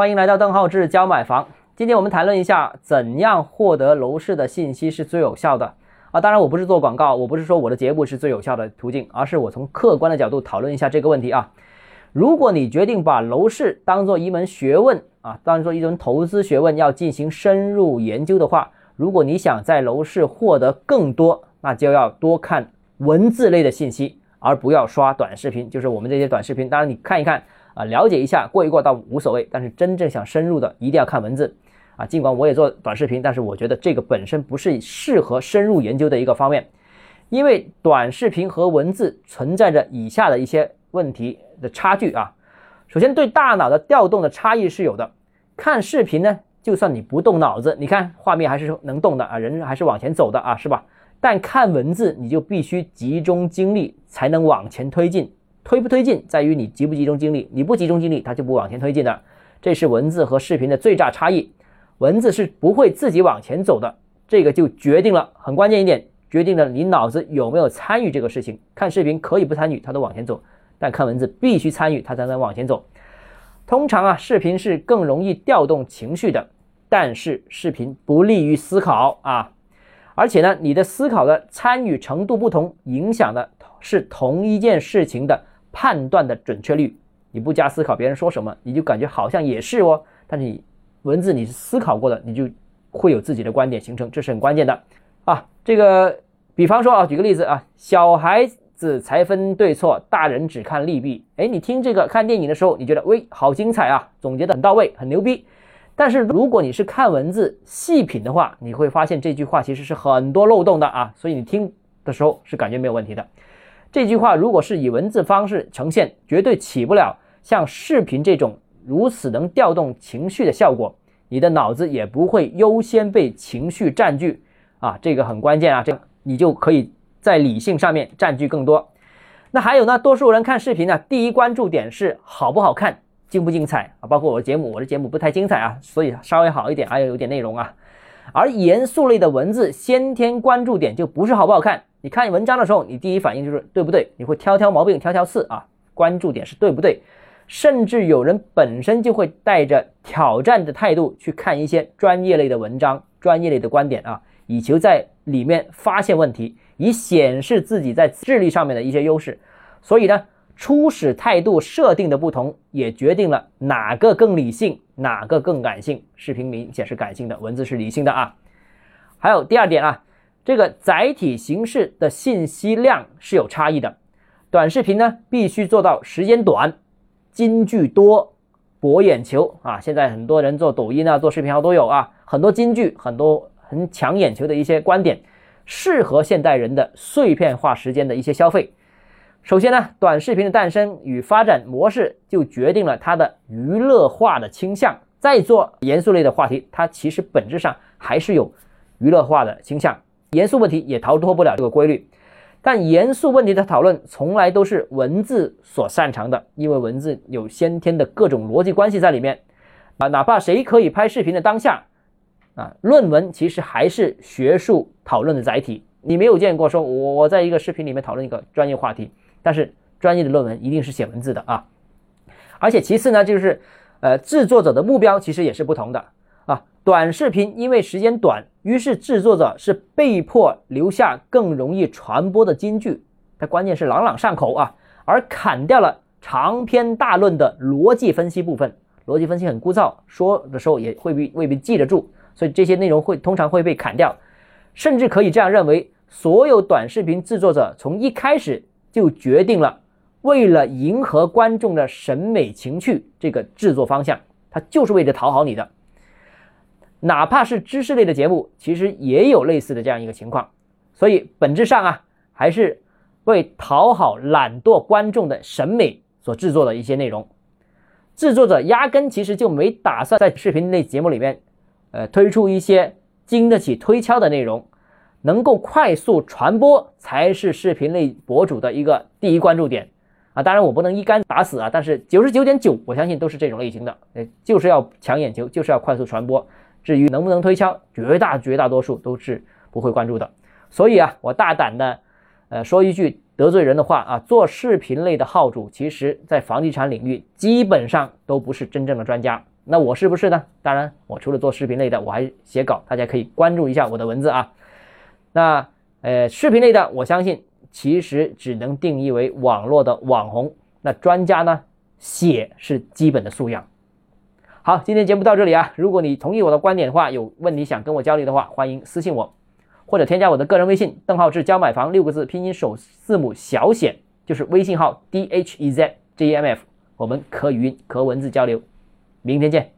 欢迎来到邓浩志教买房。今天我们谈论一下怎样获得楼市的信息是最有效的啊！当然，我不是做广告，我不是说我的节目是最有效的途径，而是我从客观的角度讨论一下这个问题啊。如果你决定把楼市当做一门学问啊，当做一门投资学问，要进行深入研究的话，如果你想在楼市获得更多，那就要多看文字类的信息，而不要刷短视频。就是我们这些短视频，当然你看一看啊，了解一下，过一过倒无所谓。但是真正想深入的，一定要看文字啊。尽管我也做短视频，但是我觉得这个本身不是适合深入研究的一个方面，因为短视频和文字存在着以下的一些问题。的差距啊，首先对大脑的调动的差异是有的。看视频呢，就算你不动脑子，你看画面还是能动的啊，人还是往前走的啊，是吧？但看文字，你就必须集中精力才能往前推进。推不推进，在于你集不集中精力。你不集中精力，它就不往前推进的。这是文字和视频的最大差异。文字是不会自己往前走的，这个就决定了很关键一点，决定了你脑子有没有参与这个事情。看视频可以不参与，它都往前走。但看文字必须参与，它才能往前走。通常啊，视频是更容易调动情绪的，但是视频不利于思考啊。而且呢，你的思考的参与程度不同，影响的是同一件事情的判断的准确率。你不加思考，别人说什么，你就感觉好像也是哦。但是你文字你是思考过的，你就会有自己的观点形成，这是很关键的啊。这个，比方说啊，举个例子啊，小孩。子才分对错，大人只看利弊。哎，你听这个看电影的时候，你觉得喂，好精彩啊，总结的很到位，很牛逼。但是如果你是看文字细品的话，你会发现这句话其实是很多漏洞的啊。所以你听的时候是感觉没有问题的。这句话如果是以文字方式呈现，绝对起不了像视频这种如此能调动情绪的效果。你的脑子也不会优先被情绪占据啊，这个很关键啊，这你就可以。在理性上面占据更多，那还有呢？多数人看视频呢，第一关注点是好不好看、精不精彩啊。包括我的节目，我的节目不太精彩啊，所以稍微好一点，还要有点内容啊。而严肃类的文字，先天关注点就不是好不好看。你看文章的时候，你第一反应就是对不对？你会挑挑毛病、挑挑刺啊。关注点是对不对？甚至有人本身就会带着挑战的态度去看一些专业类的文章、专业类的观点啊，以求在里面发现问题。以显示自己在智力上面的一些优势，所以呢，初始态度设定的不同，也决定了哪个更理性，哪个更感性。视频明显是感性的，文字是理性的啊。还有第二点啊，这个载体形式的信息量是有差异的。短视频呢，必须做到时间短，金句多，博眼球啊。现在很多人做抖音啊，做视频号都有啊，很多金句，很多很抢眼球的一些观点。适合现代人的碎片化时间的一些消费。首先呢，短视频的诞生与发展模式就决定了它的娱乐化的倾向。再做严肃类的话题，它其实本质上还是有娱乐化的倾向。严肃问题也逃脱不了这个规律。但严肃问题的讨论从来都是文字所擅长的，因为文字有先天的各种逻辑关系在里面。啊，哪怕谁可以拍视频的当下。啊，论文其实还是学术讨论的载体。你没有见过说，我在一个视频里面讨论一个专业话题，但是专业的论文一定是写文字的啊。而且其次呢，就是呃，制作者的目标其实也是不同的。短视频因为时间短，于是制作者是被迫留下更容易传播的金句，它关键是朗朗上口啊，而砍掉了长篇大论的逻辑分析部分。逻辑分析很枯燥，说的时候也未必未必记得住。所以这些内容会通常会被砍掉，甚至可以这样认为：所有短视频制作者从一开始就决定了，为了迎合观众的审美情趣，这个制作方向，他就是为了讨好你的。哪怕是知识类的节目，其实也有类似的这样一个情况。所以本质上啊，还是为讨好懒惰观众的审美所制作的一些内容。制作者压根其实就没打算在视频类节目里面。呃，推出一些经得起推敲的内容，能够快速传播，才是视频类博主的一个第一关注点啊！当然，我不能一竿打死啊，但是九十九点九，我相信都是这种类型的，呃，就是要抢眼球，就是要快速传播。至于能不能推敲，绝大绝大多数都是不会关注的。所以啊，我大胆的，呃，说一句得罪人的话啊，做视频类的号主，其实在房地产领域基本上都不是真正的专家。那我是不是呢？当然，我除了做视频类的，我还写稿，大家可以关注一下我的文字啊。那呃，视频类的，我相信其实只能定义为网络的网红。那专家呢，写是基本的素养。好，今天节目到这里啊。如果你同意我的观点的话，有问题想跟我交流的话，欢迎私信我，或者添加我的个人微信“邓浩志教买房”六个字拼音首字母小写，就是微信号 d h e z j m f，我们可语音可文字交流。明天见。